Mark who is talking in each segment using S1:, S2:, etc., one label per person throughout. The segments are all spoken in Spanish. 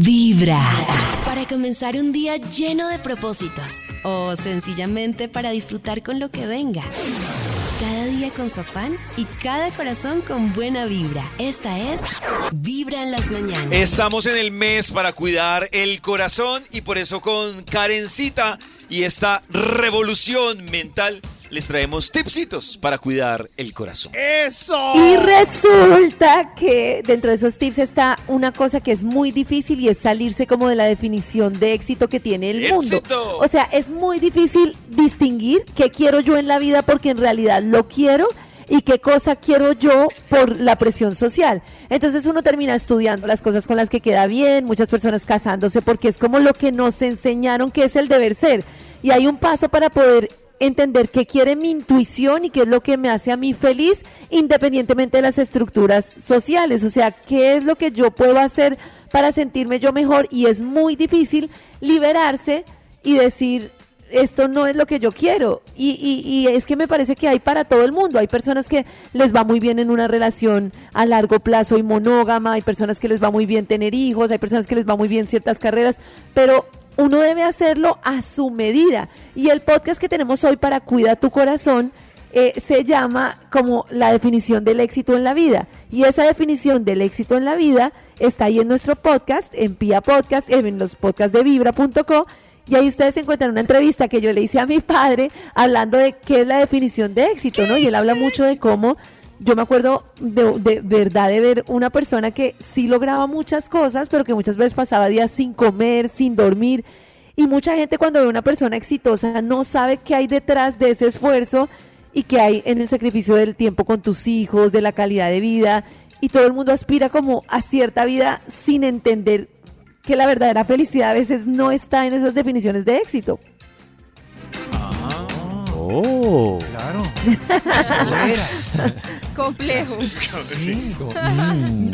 S1: Vibra. Para comenzar un día lleno de propósitos. O sencillamente para disfrutar con lo que venga. Cada día con su afán y cada corazón con buena vibra. Esta es Vibra en las mañanas.
S2: Estamos en el mes para cuidar el corazón y por eso con Karencita y esta revolución mental les traemos tipsitos para cuidar el corazón.
S3: Y resulta que dentro de esos tips está una cosa que es muy difícil y es salirse como de la definición de éxito que tiene el mundo.
S2: ¡Éxito!
S3: O sea, es muy difícil distinguir qué quiero yo en la vida porque en realidad lo quiero y qué cosa quiero yo por la presión social. Entonces uno termina estudiando las cosas con las que queda bien, muchas personas casándose porque es como lo que nos enseñaron que es el deber ser. Y hay un paso para poder entender qué quiere mi intuición y qué es lo que me hace a mí feliz independientemente de las estructuras sociales. O sea, qué es lo que yo puedo hacer para sentirme yo mejor y es muy difícil liberarse y decir, esto no es lo que yo quiero. Y, y- y es que me parece que hay para todo el mundo. Hay personas que les va muy bien en una relación a largo plazo y monógama, hay personas que les va muy bien tener hijos, hay personas que les va muy bien ciertas carreras, pero uno debe hacerlo a su medida. Y el podcast que tenemos hoy para Cuida tu Corazón eh, se llama como la definición del éxito en la vida. Y esa definición del éxito en la vida está ahí en nuestro podcast, en Pia Podcast, en los podcasts de vibra.co. Y ahí ustedes encuentran una entrevista que yo le hice a mi padre hablando de qué es la definición de éxito, ¿no? Y él habla mucho de cómo, yo me acuerdo de, verdad de ver una persona que sí lograba muchas cosas, pero que muchas veces pasaba días sin comer, sin dormir. Y mucha gente cuando ve una persona exitosa no sabe qué hay detrás de ese esfuerzo y qué hay en el sacrificio del tiempo con tus hijos, de la calidad de vida. Y todo el mundo aspira como a cierta vida sin entender que la verdadera felicidad a veces no está en esas definiciones de éxito.
S4: Oh.
S5: Complejo.
S2: Sí.
S4: Mm.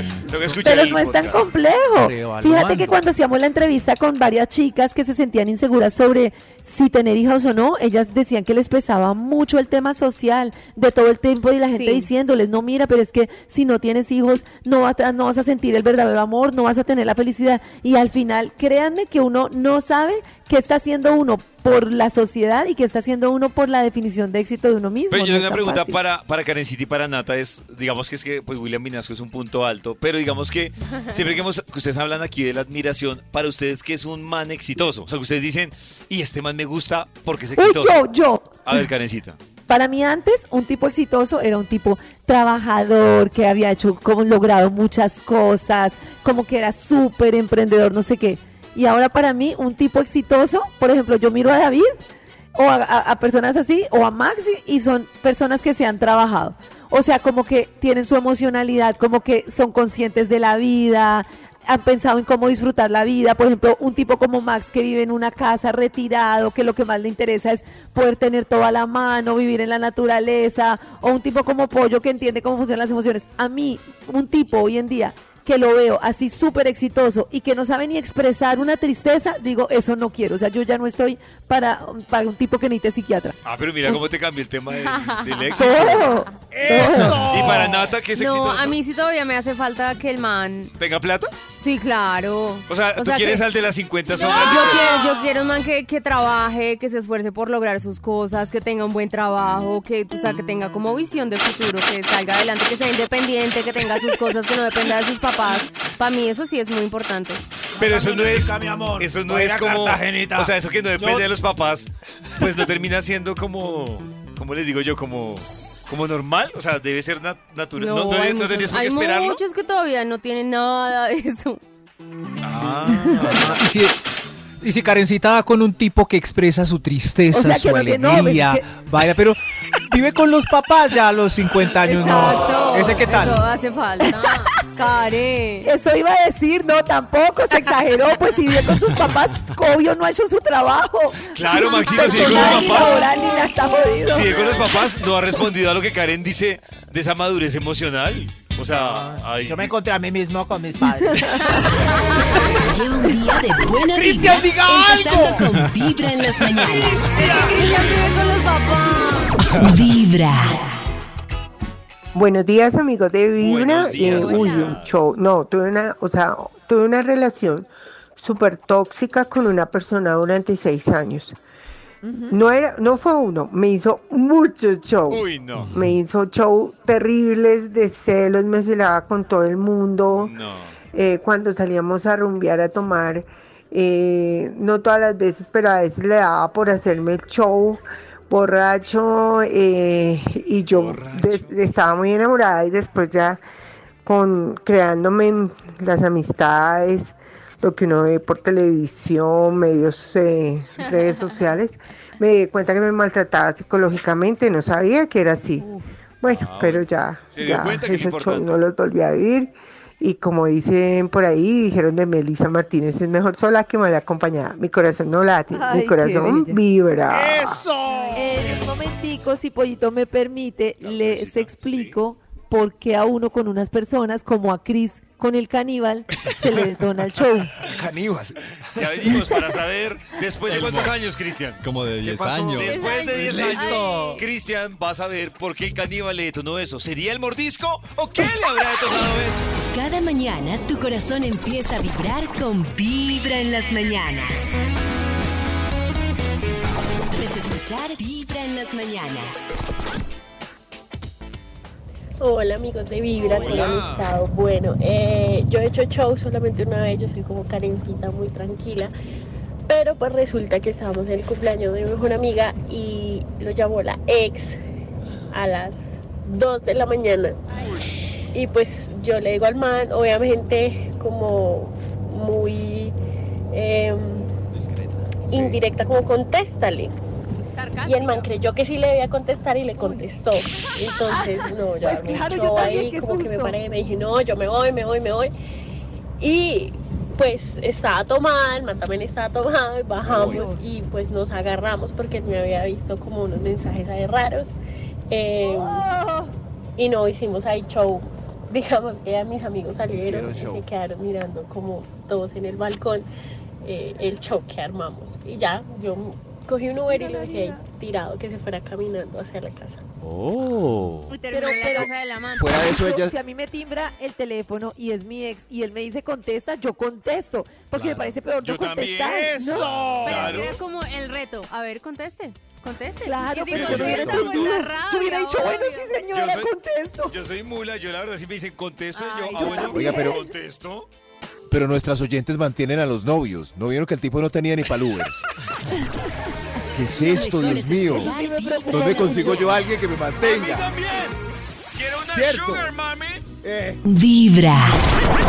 S3: Pero no es tan complejo. Fíjate que cuando hacíamos la entrevista con varias chicas que se sentían inseguras sobre si tener hijos o no, ellas decían que les pesaba mucho el tema social de todo el tiempo y la gente
S5: Sí.
S3: diciéndoles, no mira, pero es que si no tienes hijos no vas, a, no vas a sentir el verdadero amor, no vas a tener la felicidad. Y al final, créanme que uno no sabe qué está haciendo uno por la sociedad y qué está haciendo uno por la definición de éxito de uno mismo.
S2: Pero yo
S3: No
S2: tengo una pregunta
S3: fácil.
S2: para, para Karencita y para Nata es, digamos que es que pues William Vinasco es un punto alto, pero digamos que siempre que, hemos- que ustedes hablan aquí de la admiración, para ustedes que es un man exitoso, o sea que ustedes dicen, y este man me gusta porque es
S3: Uy,
S2: exitoso.
S3: yo, yo.
S2: A ver, Karencita.
S3: Para mí antes, un tipo exitoso era un tipo trabajador, que había hecho, como logrado muchas cosas, como que era súper emprendedor, no sé qué. Y ahora para mí, un tipo exitoso, por ejemplo, yo miro a David o a, personas así, o a Maxi, y son personas que se han trabajado. O sea, como que tienen su emocionalidad, como que son conscientes de la vida, han pensado en cómo disfrutar la vida. Por ejemplo, un tipo como Max que vive en una casa retirado, que lo que más le interesa es poder tener todo a la mano, vivir en la naturaleza. O un tipo como Pollo que entiende cómo funcionan las emociones. A mí, un tipo hoy en día que lo veo así súper exitoso y que no sabe ni expresar una tristeza, digo, eso no quiero. O sea, yo ya no estoy para, para un tipo que necesite psiquiatra.
S2: Ah, pero mira cómo te cambió el tema del, del éxito.
S3: Todo. todo.
S2: Y para Nata, que es
S5: No,
S2: exitoso,
S5: a mí sí todavía me hace falta que el man.
S2: ¿tenga plata?
S5: Sí, claro.
S2: O sea, ¿tú quieres
S5: que-
S2: al de las 50
S5: Yo quiero, yo quiero un man que, que trabaje, que se esfuerce por lograr sus cosas, que tenga un buen trabajo, que, o sea, que tenga como visión de futuro, que salga adelante, que sea independiente, que tenga sus cosas, que no dependa de sus papás. Para mí eso sí es muy importante.
S2: Pero eso no es,
S6: mi amor.
S2: eso no es como, o sea, eso que no depende
S6: Yo-
S2: de los papás, pues no termina siendo como, como les digo yo, como, como normal, o sea, debe ser nat- natural, no, no,
S5: hay
S2: no
S5: muchos,
S2: por qué
S5: hay
S2: esperarlo.
S5: muchos que todavía no tienen nada de eso.
S2: Ah,
S4: Y si, y si Karencita va con un tipo que expresa su tristeza,
S3: O sea, que
S4: su
S3: no no,
S4: alegría,
S3: es que-
S4: vaya, pero vive con los papás ya a los 50 años,
S5: Exacto.
S4: No. ¿Ese qué tal?
S5: Eso hace falta. Karen.
S3: Eso iba a decir, no, tampoco, se exageró, pues si vive con sus papás, obvio no ha hecho su trabajo.
S2: Claro, Maxito, si vive con los papás. si con los papás no ha respondido a lo que Karen dice de esa madurez emocional. O sea, ay,
S6: Yo me encontré a mí mismo con mis padres.
S1: Lleva un día de buena
S6: Cristian, diga
S1: empezando con Vibra en las mañanas.
S5: Cristian vive con los papás.
S1: Vibra.
S7: Buenos días, amigos de Vibra.
S2: Buenos días.
S7: Eh, uy, un show. No, tuve una, o sea, tuve una relación súper tóxica con una persona durante seis años. No era, no fue uno, me hizo mucho show.
S2: Uy, no.
S7: Me hizo show terribles de celos, me celaba con todo el mundo.
S2: No.
S7: Eh, cuando salíamos a rumbear a tomar, eh, no todas las veces, pero a veces le daba por hacerme el show borracho eh, y yo estaba muy enamorada y después ya con creándome en las amistades, lo que uno ve por televisión, medios, eh, redes sociales, me di cuenta que me maltrataba psicológicamente, no sabía que era así. Bueno,
S2: Ah,
S7: pero ya, ya esos shows no los volví a vivir. Y como dicen por ahí, dijeron de Melissa Martínez, es mejor sola que mal acompañada. Mi corazón no late,
S3: Ay,
S7: mi corazón vibra.
S3: En un momentico, si Pollito me permite, les explico qué a uno con unas personas, como a Chris con el caníbal, se le detona el show.
S4: Caníbal.
S2: Ya venimos para saber, después de cuántos años, Cristian.
S8: Como de 10
S2: pasó?
S8: años.
S2: Después de 10
S5: Listo.
S2: años, Cristian va a saber por qué el caníbal le detonó eso. ¿Sería el mordisco o qué le habrá detonado eso?
S1: Cada mañana tu corazón empieza a vibrar con Vibra en las mañanas. Puedes escuchar Vibra en las mañanas.
S9: Hola amigos de Vibra, ¿cómo han estado? Bueno, eh, yo he hecho show solamente una vez, yo soy como Karencita, muy tranquila, pero pues resulta que estábamos en el cumpleaños de mi mejor amiga y lo llamó la ex a las 2 de la mañana. Y pues yo le digo al man, obviamente como muy em, indirecta, como contéstale. Y el man creyó que sí le debía contestar y le contestó. Entonces, no, ya
S3: Pues
S9: me
S3: claro, yo también,
S9: ahí,
S3: qué
S9: como que me paré, me dije, no, yo me voy, me voy, me voy. Y pues estaba tomada, el man también estaba tomado, y bajamos y pues nos agarramos porque él me había visto como unos mensajes ahí raros. Eh,
S3: Oh,
S9: y no hicimos ahí show. Digamos que ya mis amigos salieron y se quedaron mirando como todos en el balcón eh, el show que armamos. Y ya, yo cogí un Uber y lo dejé ahí tirado que se fuera caminando hacia la casa.
S8: Oh.
S3: Pero- pero-
S5: casa de la mamá.
S4: Fuera de eso, ella.
S3: Si a mí me timbra el teléfono y es mi ex y él me dice contesta, yo contesto. Porque me parece peor
S2: Yo
S3: no contestar.
S2: también.
S3: ¿no?
S5: Pero
S2: Claro.
S5: es que era como el reto. A ver, conteste. Conteste.
S3: Claro,
S5: y si
S3: pero
S2: yo no hubiera
S5: contesta, pues.
S3: Yo hubiera dicho, bueno, sí señora,
S2: Yo soy-
S3: contesto.
S2: Yo soy mula, yo la verdad si me dicen contesto,
S5: Ay,
S2: yo,
S5: yo
S2: ah, bueno.
S4: Oiga, pero-
S2: contesto.
S4: Pero nuestras oyentes mantienen a los novios. ¿No vieron que el tipo no tenía ni pa'l Uber? ¿Qué es esto, Dios
S1: es
S4: mío? ¿Dónde consigo yo a alguien que me mantenga?
S2: también. Quiero una
S4: Cierto.
S2: sugar, mami.
S1: Vibra.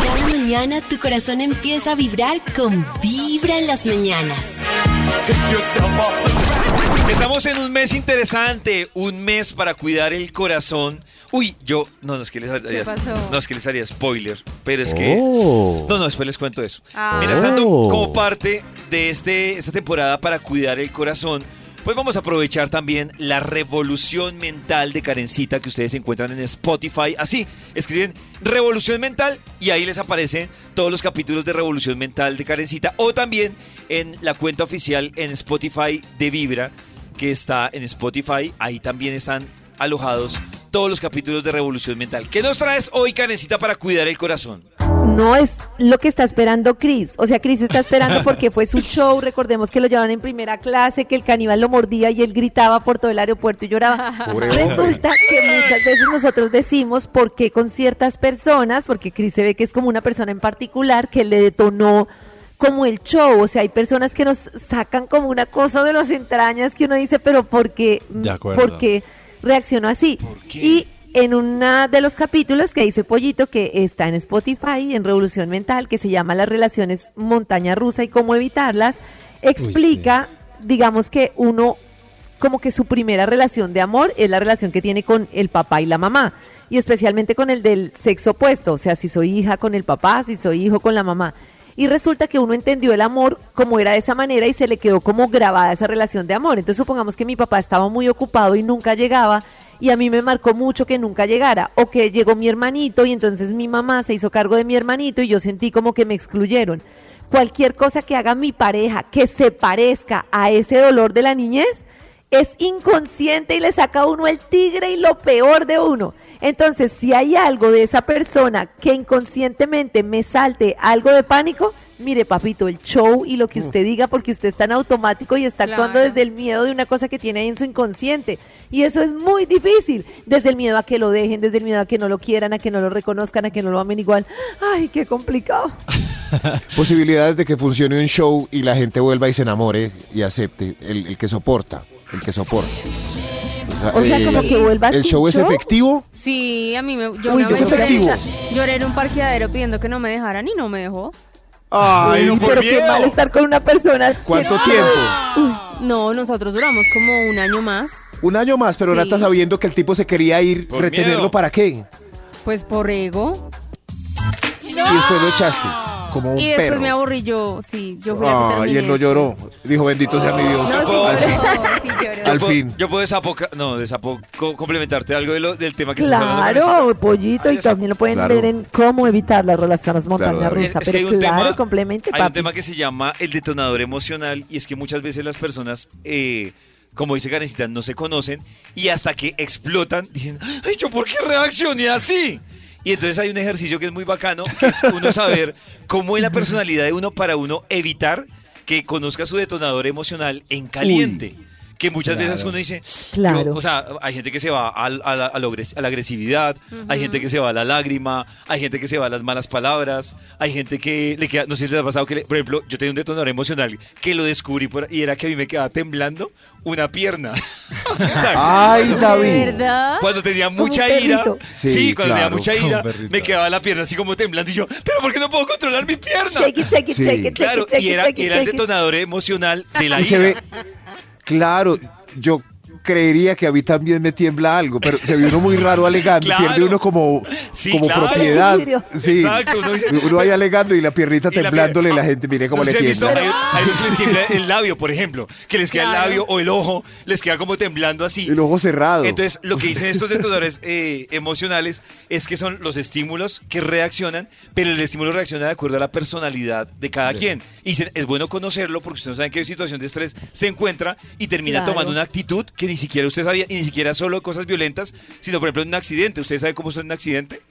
S1: Cada mañana tu corazón empieza a vibrar con Vibra en las mañanas.
S2: Estamos en un mes interesante, un mes para cuidar el corazón. Uy, yo, no, no es que les haría,
S5: pasó?
S2: no es que les haría spoiler, pero es que,
S8: Oh.
S2: no, no, después les cuento eso.
S5: Ah.
S2: Mientras tanto,
S8: Oh.
S2: como parte de este, esta temporada para cuidar el corazón, pues vamos a aprovechar también la revolución mental de Karencita que ustedes encuentran en Spotify. Así, escriben revolución mental y ahí les aparecen todos los capítulos de revolución mental de Karencita o también en la cuenta oficial en Spotify de Vibra que está en Spotify. Ahí también están alojados todos los capítulos de revolución mental. ¿Qué nos traes hoy, Karencita, para cuidar el corazón?
S3: No es lo que está esperando Chris. O sea, Chris está esperando porque fue su show. Recordemos que lo llevaban en primera clase, que el caníbal lo mordía y él gritaba por todo el aeropuerto y lloraba.
S4: Pobre hombre.
S3: Resulta que muchas veces nosotros decimos por qué con ciertas personas, porque Chris se ve que es como una persona en particular que le detonó como el show. O sea, hay personas que nos sacan como una cosa de las entrañas que uno dice, pero ¿por qué,
S8: De acuerdo.
S3: ¿por qué reaccionó así?
S2: ¿Por qué?
S3: Y en uno de los capítulos que dice Pollito, que está en Spotify, en Revolución Mental, que se llama Las relaciones montaña rusa y cómo evitarlas, explica, digamos que uno, como que su primera relación de amor es la relación que tiene con el papá y la mamá, y especialmente con el del sexo opuesto, o sea, si soy hija con el papá, si soy hijo con la mamá. Y resulta que uno entendió el amor como era de esa manera y se le quedó como grabada esa relación de amor. Entonces supongamos que mi papá estaba muy ocupado y nunca llegaba y a mí me marcó mucho que nunca llegara. O que llegó mi hermanito y entonces mi mamá se hizo cargo de mi hermanito y yo sentí como que me excluyeron. Cualquier cosa que haga mi pareja que se parezca a ese dolor de la niñez, es inconsciente y le saca a uno el tigre y lo peor de uno. Entonces, si hay algo de esa persona que inconscientemente me salte algo de pánico, mire, papito, el show y lo que usted diga, porque usted está en automático y está actuando desde el miedo de una cosa que tiene ahí en su inconsciente. Y eso es muy difícil. Desde el miedo a que lo dejen, desde el miedo a que no lo quieran, a que no lo reconozcan, a que no lo amen igual. Ay, qué complicado.
S4: Posibilidades de que funcione un show y la gente vuelva y se enamore y acepte. El, el que soporta. El que soporta.
S3: O sea, como que vuelva
S4: ¿El show es efectivo?
S5: Sí, a mí me. Yo
S3: Uy,
S5: una
S3: yo
S5: vez
S4: es
S5: lloré,
S4: efectivo.
S5: lloré en un parqueadero pidiendo que no me dejaran y no me dejó.
S2: Ay, no,
S3: Uy,
S2: por
S3: pero qué mal estar con una persona. que-
S4: ¿Cuánto tiempo?
S5: No, nosotros duramos como un año más.
S4: Un año más, pero
S5: Sí.
S4: Nata sabiendo que el tipo se quería ir,
S2: Por
S4: retenerlo
S2: miedo.
S4: para qué.
S5: Pues por ego.
S4: Y después lo echaste. Como un
S5: Y después
S4: perro.
S5: me aburrí yo. Sí, yo fui la que
S4: Ah,
S5: terminé.
S4: y él no lloró. Dijo, bendito sea mi Dios.
S5: No, sí
S2: puedo-
S5: lloró. Sí lloró.
S4: Al
S2: Yo puedo-
S4: fin.
S2: Yo puedo desapoca- no, desapo- co- complementarte algo de lo- del tema que estás hablando.
S3: Claro, pollito, y también lo pueden
S4: Claro.
S3: ver en cómo evitar las relaciones montaña
S4: Claro,
S3: rusa.
S2: Es que hay
S3: Pero
S2: un
S3: claro,
S2: tema-
S3: complemente,
S2: Hay un
S3: papi.
S2: tema que se llama el detonador emocional y es que muchas veces las personas, eh, como dice Karencita, no se conocen y hasta que explotan dicen, ay, ¿yo por qué reaccioné así? Y entonces hay un ejercicio que es muy bacano, que es uno saber cómo es la personalidad de uno para uno evitar que conozca su detonador emocional en caliente. Que muchas veces
S4: Claro.
S2: uno dice,
S3: Claro.
S2: yo- o sea, hay gente que se va al- a, la, a a la agresividad, hay gente que se va a la lágrima, hay gente que se va a las malas palabras, hay gente que le queda, no sé si les ha pasado que, le- por ejemplo, yo tenía un detonador emocional que lo descubrí por- y era que a mí me quedaba temblando una pierna. O sea,
S4: Ay,
S5: ¿De
S4: David.
S5: verdad?
S2: cuando tenía mucha ira, sí,
S4: Sí,
S2: cuando
S4: claro,
S2: tenía mucha ira, me quedaba la pierna así como temblando y yo, pero ¿por qué no puedo controlar mi pierna?
S3: Shake it, shake it,
S4: Sí.
S3: shake it, shake
S2: Claro, y era,
S3: shake
S2: y
S3: it,
S2: era el detonador emocional de la
S4: Y
S2: ira.
S4: se ve. Claro, yo creería que a mí también me tiembla algo, pero se ve uno muy raro alegando.
S2: Claro.
S4: Pierde uno como,
S2: Sí,
S4: como
S2: claro.
S4: propiedad. Sí.
S2: Exacto, uno dice-
S4: Uno ahí alegando y la piernita
S2: Y la
S4: temblándole la
S2: pier-
S4: gente, mire cómo
S2: No
S4: le tiembla.
S2: hay, hay que les tiembla el labio, por ejemplo, que les queda el labio o el ojo, les queda como temblando así.
S4: El ojo cerrado.
S2: Entonces, lo que dicen estos detonadores eh, emocionales es que son los estímulos que reaccionan, pero el estímulo reacciona de acuerdo a la personalidad de cada quien. Y dicen, es bueno conocerlo porque usted no sabe en qué situación de estrés se encuentra y termina
S3: Claro.
S2: tomando una actitud que ni siquiera usted sabía, y ni siquiera solo cosas violentas, sino por ejemplo un accidente. ¿Usted sabe cómo son un accidente?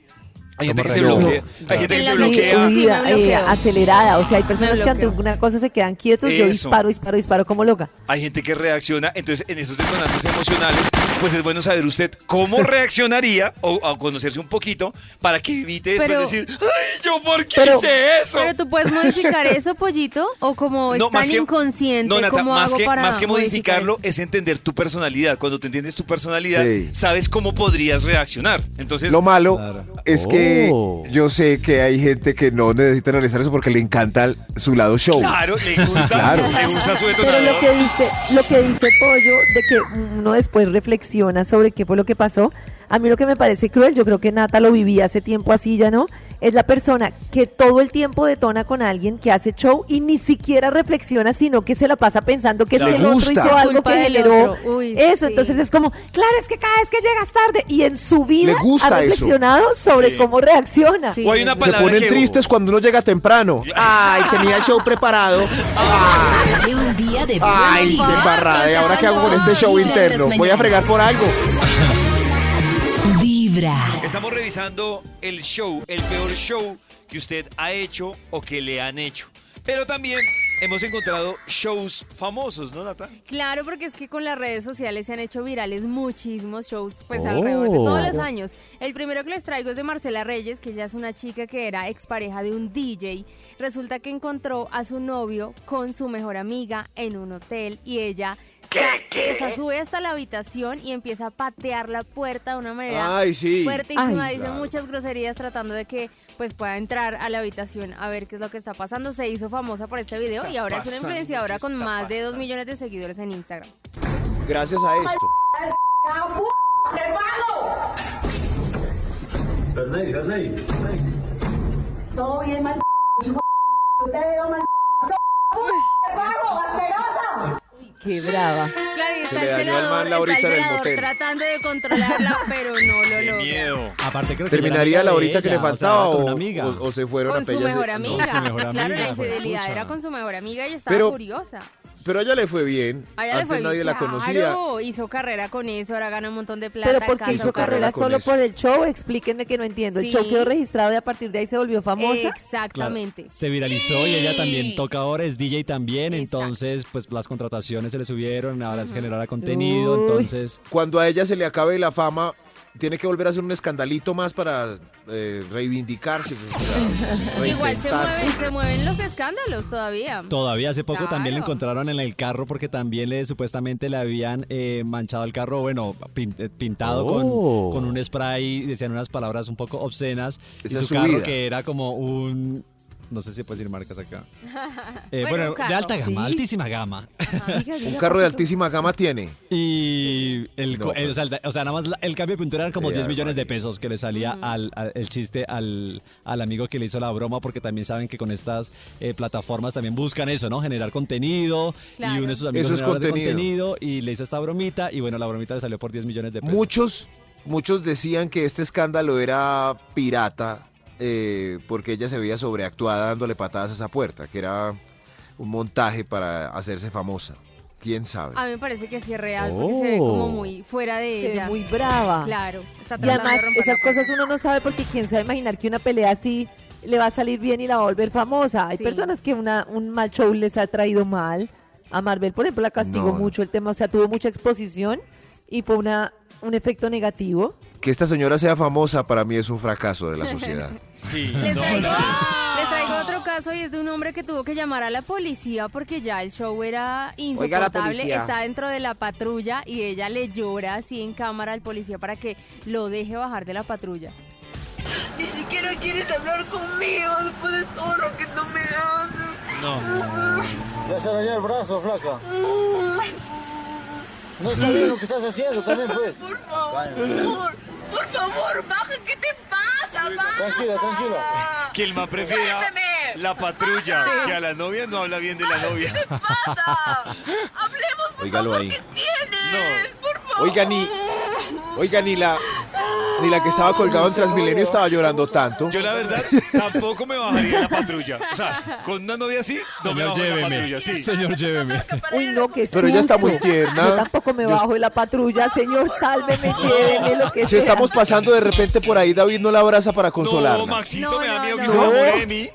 S2: Hay gente que se bloquea. Hay gente que se bloquea.
S3: Eh, acelerada. O sea, hay personas que ante una cosa se quedan quietos. Yo disparo, disparo, disparo como loca.
S2: Hay gente que reacciona, entonces en esos detonantes emocionales, pues es bueno saber usted cómo reaccionaría o, o conocerse un poquito para que evite después
S5: Pero-
S2: decir, ay, yo por qué
S3: Pero-
S2: hice eso.
S5: Pero tú puedes modificar eso, pollito, o como
S2: No,
S5: es tan inconsciente,
S2: No, Nata,
S5: ¿cómo
S2: más
S5: hago
S2: que,
S5: para
S2: más que modificarlo
S5: modificar
S2: es entender tu personalidad. Cuando te entiendes tu personalidad,
S4: Sí.
S2: sabes cómo podrías reaccionar. Entonces,
S4: Lo malo
S8: Claro.
S4: es que
S8: Oh.
S4: yo sé que hay gente que no necesita analizar eso porque le encanta su lado show.
S2: claro, le gusta,
S4: claro.
S2: le gusta su
S3: Pero lo que dice, lo que dice Pollo, de que uno después reflexiona sobre qué fue lo que pasó, a mí lo que me parece cruel, yo creo que Nata lo vivía hace tiempo así, ya no, es la persona que todo el tiempo detona con alguien que hace show y ni siquiera reflexiona, sino que se la pasa pensando que es el otro hizo algo que generó.
S5: Uy,
S3: eso.
S5: sí.
S3: Entonces es como, claro, es que cada vez que llegas tarde y en su vida ha
S4: eso.
S3: reflexionado sobre
S2: Sí.
S3: cómo reacciona.
S5: Sí.
S2: O hay una
S4: Se ponen
S2: que-
S4: tristes cuando uno llega temprano. Ay, tenía el show preparado.
S1: Lleva un día de
S4: Ay, qué
S1: buena
S4: embarrada. ¿Y ahora qué hago con este show interno? Voy a fregar por algo.
S1: Vibra.
S2: Estamos revisando el show, el peor show que usted ha hecho o que le han hecho. Pero también hemos encontrado shows famosos, ¿no, Nata?
S5: Claro, porque es que con las redes sociales se han hecho virales muchísimos shows, pues
S8: Oh.
S5: alrededor de todos los años. El primero que les traigo es de Marcela Reyes, que ella es una chica que era expareja de un DJ. Resulta que encontró a su novio con su mejor amiga en un hotel y ella sube hasta la habitación y empieza a patear la puerta de una manera
S4: Ay, sí.
S5: fuertísima,
S3: Ay,
S5: dice
S4: claro.
S5: muchas groserías tratando de que pues pueda entrar a la habitación a ver qué es lo que está pasando. Se hizo famosa por este video y ahora es una influenciadora
S2: ¿Qué
S5: con más de 2
S2: pasando?
S5: millones de seguidores en Instagram.
S4: Gracias a esto.
S10: Todo bien, mal Yo te veo mal ¡Te pago, asquerosa!
S3: Qué brava.
S5: Claro, y
S4: Se
S5: está
S4: le
S5: el
S4: dañó al man
S5: celador,
S4: la
S5: está el celador
S4: motel.
S5: tratando de controlarla, pero no lo
S2: ¡Qué
S5: logra.
S2: miedo!
S8: Aparte creo que
S4: ¿Terminaría la horita que le
S8: ella, o sea,
S4: faltaba
S8: con
S4: o,
S8: una amiga.
S4: o- o se fueron
S5: Con
S4: a
S5: su
S4: pellas?
S5: mejor
S4: No.
S5: amiga.
S8: su mejor
S5: Claro,
S8: amiga,
S5: la infidelidad
S8: pucha.
S5: era con su mejor amiga y estaba
S4: Pero-
S5: furiosa.
S4: Pero a ella le fue bien.
S5: A ella le
S4: Antes
S5: fue
S4: nadie
S5: bien,
S4: la conocía.
S5: claro, hizo carrera con eso, ahora gana un montón de plata.
S3: Pero porque hizo carrera solo
S4: eso.
S3: por el show, explíquenme que no entiendo. El show quedó registrado y a partir de ahí se volvió famosa.
S8: Claro,
S5: Exactamente.
S8: se viralizó y ella también toca ahora, es DJ también,
S5: Exacto.
S8: entonces pues las contrataciones se le subieron, ahora es generar contenido,
S3: Uy.
S8: entonces
S4: Cuando a ella se le acabe la fama, tiene que volver a hacer un escandalito más para eh, reivindicarse. para
S5: Igual se mueven, se mueven los escándalos todavía.
S8: todavía hace poco también le encontraron en el carro porque también le supuestamente le habían eh, manchado el carro, bueno, pin- eh, pintado
S4: Oh.
S8: con, con un spray, decían unas palabras un poco obscenas
S4: Esa
S8: y
S4: es
S8: su
S4: su
S8: carro
S4: vida.
S8: que era como un no sé si puedes decir marcas acá. Eh,
S5: Bueno,
S8: de alta gama,
S3: Sí.
S8: altísima gama.
S3: Diga, diga,
S4: Un carro de altísima gama tiene.
S8: Y el,
S4: No,
S8: co-
S4: pues.
S8: o, sea, el- o sea, nada más la- el cambio de pintura eran como
S4: Sí,
S8: 10
S4: ay,
S8: millones de pesos que le salía al, al- el chiste al, al amigo que le hizo la broma, porque también saben que con estas eh, plataformas también buscan eso, ¿no? Generar contenido. Y uno de sus amigos
S4: Eso es
S8: generador de
S4: contenido.
S8: contenido y le hizo esta bromita y bueno, la bromita le salió por 10 millones de pesos.
S4: Muchos, muchos decían que este escándalo era pirata eh, porque ella se veía sobreactuada dándole patadas a esa puerta, que era un montaje para hacerse famosa. ¿Quién sabe?
S5: A mí me parece que sí es real, porque se ve como muy fuera de
S3: Se ve
S5: ella.
S3: muy brava.
S5: Claro, está
S3: Y
S5: tratando
S3: además,
S5: de romper
S3: esas cosas uno no sabe porque quién se va a imaginar que una pelea así le va a salir bien y la va a volver famosa. Hay
S5: Sí.
S3: personas que una, un mal show les ha traído mal. A Marvel, por ejemplo, la castigó
S4: No, no.
S3: mucho el tema, o sea, tuvo mucha exposición y fue una, un efecto negativo.
S4: Que esta señora sea famosa para mí es un fracaso de la sociedad.
S2: Sí,
S5: Les
S2: no,
S5: traigo,
S2: no.
S5: les traigo otro caso y es de un hombre que tuvo que llamar a la policía porque ya el show era insoportable.
S6: policía.
S5: Está dentro de la patrulla y ella le llora así en cámara al policía para que lo deje bajar de la patrulla.
S10: Ni siquiera quieres hablar conmigo después de todo lo que tú me haces.
S2: No.
S11: Ya se dañó el brazo, flaca. No está bien lo que estás haciendo también, pues.
S10: Por favor, por favor, baja, ¿qué te pasa? Baja.
S11: Tranquila, tranquila.
S2: Que el man prefiera la patrulla que a la novia no habla bien de la novia.
S10: ¿Qué pasa? Hablemos, por
S4: Óigalo
S10: favor,
S4: ahí.
S10: ¿qué tienes? Por favor.
S4: Oiga, ni, oiga, ni la, ni la que estaba colgado en Transmilenio estaba llorando tanto.
S2: Yo la verdad tampoco me bajaría de la patrulla. O sea, con una novia así, no me
S8: Señor,
S2: bajo de la
S8: lléveme.
S2: patrulla, sí.
S8: Señor, lléveme.
S3: Uy, no, que
S4: Pero ella está muy tierna.
S3: Yo tampoco me bajo de la patrulla, señor, sálveme, lléveme, lo que
S4: Si
S3: sea.
S4: estamos pasando de repente por ahí, David no la abraza para
S2: No,
S4: consolarla.
S2: Maxito,
S5: No,
S2: me da
S5: no,
S2: miedo que
S5: no.
S2: se enamore de mí.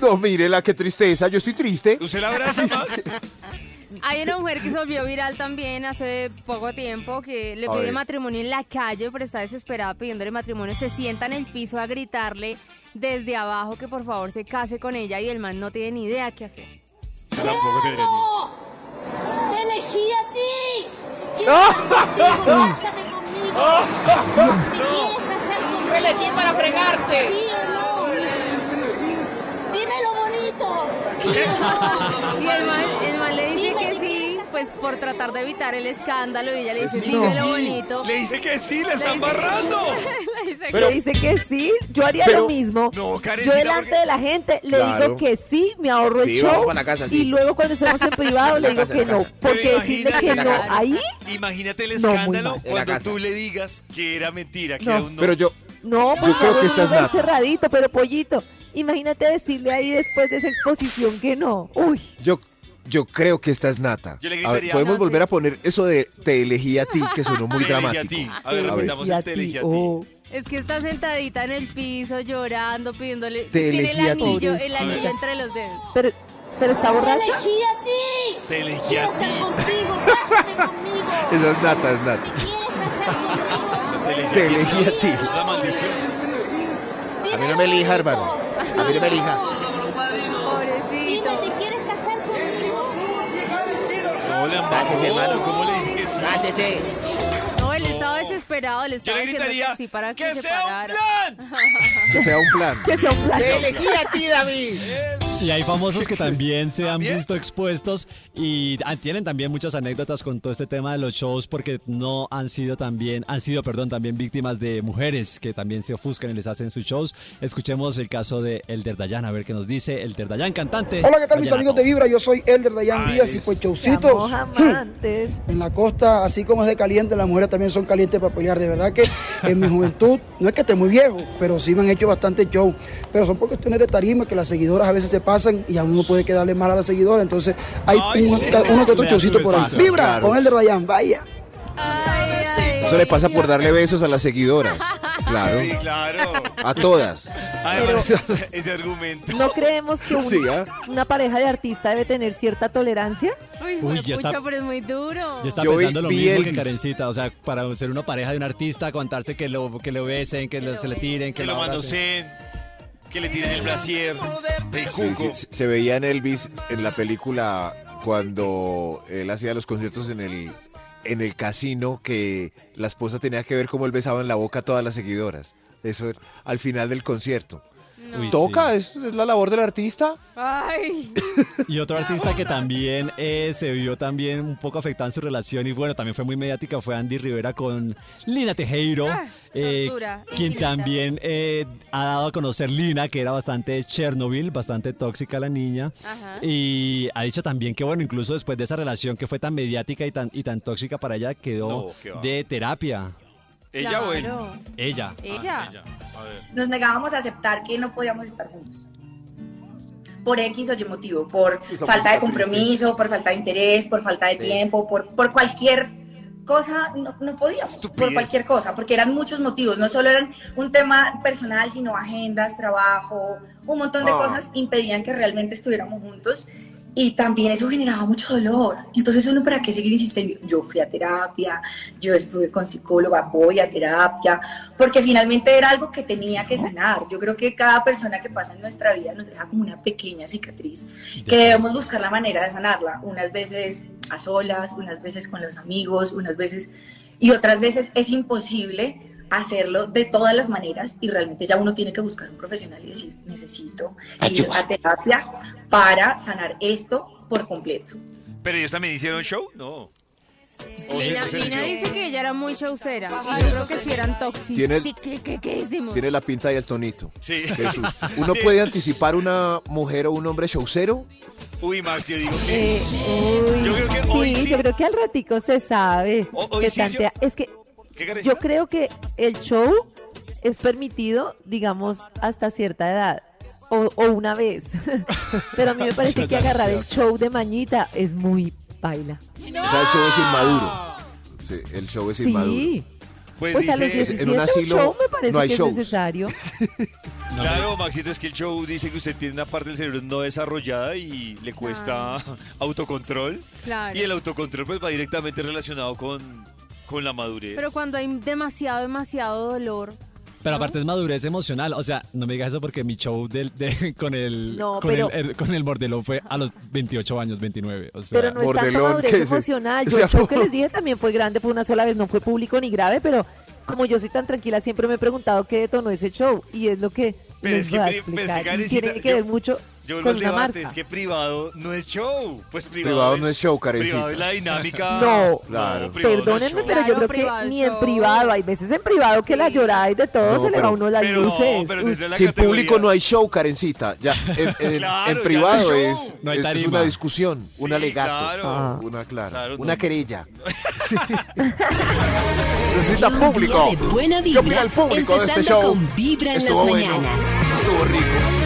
S4: No, mírela, qué tristeza, yo estoy triste.
S2: ¿Usted la abraza, Max?
S5: Hay una mujer que se volvió viral también hace poco tiempo que le
S4: A
S5: pide matrimonio en la calle, pero está desesperada pidiéndole matrimonio. Se sienta en el piso a gritarle desde abajo que por favor se case con ella y el man no tiene ni idea qué hacer.
S2: Tampoco ni-
S9: ¡Te elegí a ti! ¡Cásate conmigo! Casar conmigo,
S6: Te elegí para fregarte.
S9: ¿sí o no? ¡Dímelo bonito!
S5: Y el man, pues por tratar de evitar el escándalo y ella le dice, dímelo
S2: sí.
S5: bonito.
S2: Le dice que sí, le
S5: dice-
S2: barrando.
S5: Le dice
S3: Le dice que sí, yo haría
S4: Pero-
S3: lo mismo.
S2: No,
S3: yo
S2: Karencita,
S3: delante
S2: porque-
S3: de la gente le
S4: Claro.
S3: digo que sí, me ahorro el
S6: Sí,
S3: show.
S6: vamos para la casa, sí.
S3: Y luego cuando estemos en privado le digo
S6: casa,
S3: que no. Porque
S2: Pero
S3: decirle que no ahí,
S2: Imagínate el
S3: No,
S2: escándalo
S6: la
S2: cuando tú le digas que era mentira, que
S3: No.
S2: era un no.
S4: Pero yo,
S3: no,
S4: Yo
S3: porque
S4: creo que
S3: uno
S4: esta es
S3: ve
S4: nata.
S3: cerradito, pero pollito. Imagínate decirle ahí después de esa exposición que no. Uy,
S4: yo, yo creo que esta es nata.
S2: Yo le
S4: A ver,
S2: gritaría-
S4: podemos
S5: No,
S4: volver
S5: sí.
S4: a poner eso de te elegí a ti, que sonó muy
S2: Te elegí
S4: dramático.
S2: a ti. A ver,
S4: A ver.
S2: repitamos el te elegí a ti.
S3: oh.
S5: Es que está sentadita en el piso llorando, pidiéndole.
S4: Te
S5: tiene el
S4: elegí a ti.
S5: anillo, el anillo entre los dedos.
S3: Pero, pero está
S9: ¡Te
S3: borracha.
S9: elegí a ti!
S2: Te elegí
S9: ¡Quiero
S2: a ti.
S9: estar contigo! ¡Cásate conmigo!
S4: Esa es nata, es nata.
S2: Te elegí,
S4: Te elegí a ti.
S2: Es una maldición.
S6: A mí no me elija, hermano. A mí no me elija.
S5: Pobrecito.
S9: dime, ¿te quieres casar conmigo?
S2: No, le
S6: Gracias, hermano.
S2: ¿Cómo le dice que sí?
S6: Pásese.
S5: No, él estaba desesperado, le
S2: Yo
S5: estaba
S2: le
S5: diciendo
S2: gritaría
S5: que sí para que,
S2: que
S5: se
S2: sea un
S5: parara.
S2: plan.
S4: Que sea un plan.
S3: Que sea un plan.
S6: Te elegí a ti, David.
S8: Y hay famosos que también se han
S2: ¿También?
S8: visto expuestos y ah, tienen también muchas anécdotas con todo este tema de los shows porque no han sido también, han sido, perdón, también víctimas de mujeres que también se ofuscan y les hacen sus shows. Escuchemos el caso de Elder Dayan, a ver qué nos dice Elder Dayan, cantante.
S12: Hola, ¿qué tal mis amigos de Vibra? Yo soy Elder Dayan
S2: Ay,
S12: Díaz y
S2: es-
S12: pues showcitos.
S3: amantes.
S12: En la costa, así como es de caliente, las mujeres también son calientes para pelear. De verdad que en mi juventud, no es que esté muy viejo, pero sí me han hecho bastante show. Pero son por cuestiones de tarima que las seguidoras a veces se pasan. Pasan y a uno puede quedarle mal a la seguidora. Entonces hay
S2: Ay,
S12: un-
S2: sí.
S12: uno que otro chocito por ahí. Vibra,
S4: claro.
S12: con el de Ryan, vaya.
S4: Eso le pasa por darle besos a las seguidoras. Claro.
S2: Sí, claro.
S4: A todas.
S2: Además, ese argumento.
S3: ¿No creemos que un-
S4: Sí, ¿ah?
S3: una pareja de artista debe tener cierta tolerancia?
S5: Uy,
S8: Uy, ya está-
S5: pero es muy duro.
S8: Yo estaba
S4: Yo
S8: pensando lo mismo que. Karencita, o sea, para ser una pareja de un artista, aguantarse que lo, que lo besen, que, lo- se le tiren, que,
S2: Que lo
S8: abracen.
S2: manoseen, que le tiren el brasier, cuco.
S4: sí, se veía en Elvis en la película cuando él hacía los conciertos en el, en el casino que la esposa tenía que ver cómo él besaba en la boca a todas las seguidoras. Eso es al final del concierto.
S8: Uy,
S4: Toca,
S8: sí.
S4: es, es la labor del artista.
S5: Ay.
S8: Y otro artista que también eh, se vio también un poco afectado en su relación y bueno, también fue muy mediática fue Andy Rivera con Lina Tejero,
S5: Ah,
S8: eh, quien
S5: infinita.
S8: también eh, ha dado a conocer Lina, que era bastante Chernobyl, bastante tóxica la niña.
S5: Ajá.
S8: Y ha dicho también que bueno, incluso después de esa relación que fue tan mediática y tan, y tan tóxica para ella, quedó
S2: No,
S8: de terapia.
S2: Ella o él.
S5: Claro.
S8: Ella.
S5: Ella.
S2: Ah, ella. A ver.
S10: nos negábamos a aceptar que no podíamos estar juntos. Por X o Y motivo, por
S4: Esa
S10: falta de
S4: música triste.
S10: compromiso, por falta de interés, por falta de
S4: Sí.
S10: tiempo, por, por cualquier cosa, no, no podíamos, por
S2: Estupidez.
S10: cualquier cosa, porque eran muchos motivos, no solo eran un tema personal, sino agendas, trabajo, un montón de
S4: Ah.
S10: cosas impedían que realmente estuviéramos juntos y también eso generaba mucho dolor. Entonces uno, ¿para qué seguir insistiendo? Yo fui a terapia, yo estuve con psicóloga, voy a terapia, porque finalmente era algo que tenía que sanar. Yo creo que cada persona que pasa en nuestra vida nos deja como una pequeña cicatriz que debemos buscar la manera de sanarla, unas veces a solas, unas veces con los amigos, unas veces y otras veces es imposible hacerlo de todas las maneras y realmente ya uno tiene que buscar un profesional y decir, necesito ir a terapia para sanar esto por completo.
S2: Pero ellos también hicieron show, no.
S5: Lina, dice que ella era muy showcera. Y yo creo que sí eran tóxicos.
S4: Tiene-
S5: Sí, que, que hicimos.
S4: Tiene la pinta y el tonito.
S2: Sí.
S4: Qué susto. ¿Uno puede anticipar una mujer o un hombre showcero?
S2: Uy, Max, yo digo que.
S3: Eh, uy,
S2: Yo creo que hoy
S3: sí,
S2: sí.
S3: yo creo que al ratico se sabe.
S2: O- hoy
S3: se
S2: sí yo-
S3: tantea. Es que Yo creo que el show es permitido, digamos, hasta cierta edad. O, o una vez. Pero a mí me parece que agarrar el show de mañita es muy baila.
S4: O sea, el show es inmaduro. Sí, el show es inmaduro.
S3: Sí.
S2: Pues,
S3: Pues a los
S2: dice.
S3: 17
S4: en un
S3: un
S4: asilo
S3: show me parece
S4: no hay
S3: que
S4: shows.
S3: es necesario.
S2: Claro, Maxito, es que el show dice que usted tiene una parte del cerebro no desarrollada y le cuesta autocontrol.
S5: Claro.
S2: Y el autocontrol pues va directamente relacionado con, con la madurez.
S5: Pero cuando hay demasiado, demasiado dolor.
S8: Pero aparte es madurez emocional, o sea, no me digas eso porque mi show del, de- con el
S3: No,
S8: con,
S3: pero-
S8: el, el- con el bordelón fue a los 28 años, 29, o sea,
S3: Pero no es tanto madurez emocional. Yo el show que les dije también fue grande, fue una sola vez, no fue público ni grave, pero como yo soy tan tranquila, siempre me he preguntado qué detonó ese show. Y es lo que
S2: Pero
S3: les
S2: es que
S3: a
S2: pero es que,
S3: explicar.
S2: Karencita,
S3: tiene que
S2: yo-
S3: ver mucho
S2: Yo vuelvo
S3: con
S2: al
S3: una
S2: debate,
S3: marca.
S2: es que privado no es show. Pues privado,
S4: Privado no es show, Karencita.
S2: Privado es la dinámica.
S3: No.
S4: Claro.
S2: no es
S3: Perdónenme,
S2: show.
S3: pero yo
S5: Claro,
S3: creo que ni en privado, hay veces en privado que la
S5: Sí.
S3: llorada y de todo
S4: No,
S3: se le va a
S4: pero-
S3: uno las
S2: pero no,
S3: luces.
S2: pero la
S4: Sin
S2: categoría-
S4: público no hay show, Karencita. Ya, en, en-
S2: Claro,
S4: en privado
S2: no
S4: es.
S8: No hay
S4: es- es una discusión, un
S2: Sí,
S4: alegato.
S2: claro.
S3: Ah.
S4: Una, Claro, una
S2: no.
S4: querella. Necesita
S1: Un
S4: público.
S1: de buena
S4: ¿Qué opina
S1: vibra,
S4: el público de este
S1: empezando
S4: show?
S1: con Vibra en las mañanas.
S4: Estuvo rico.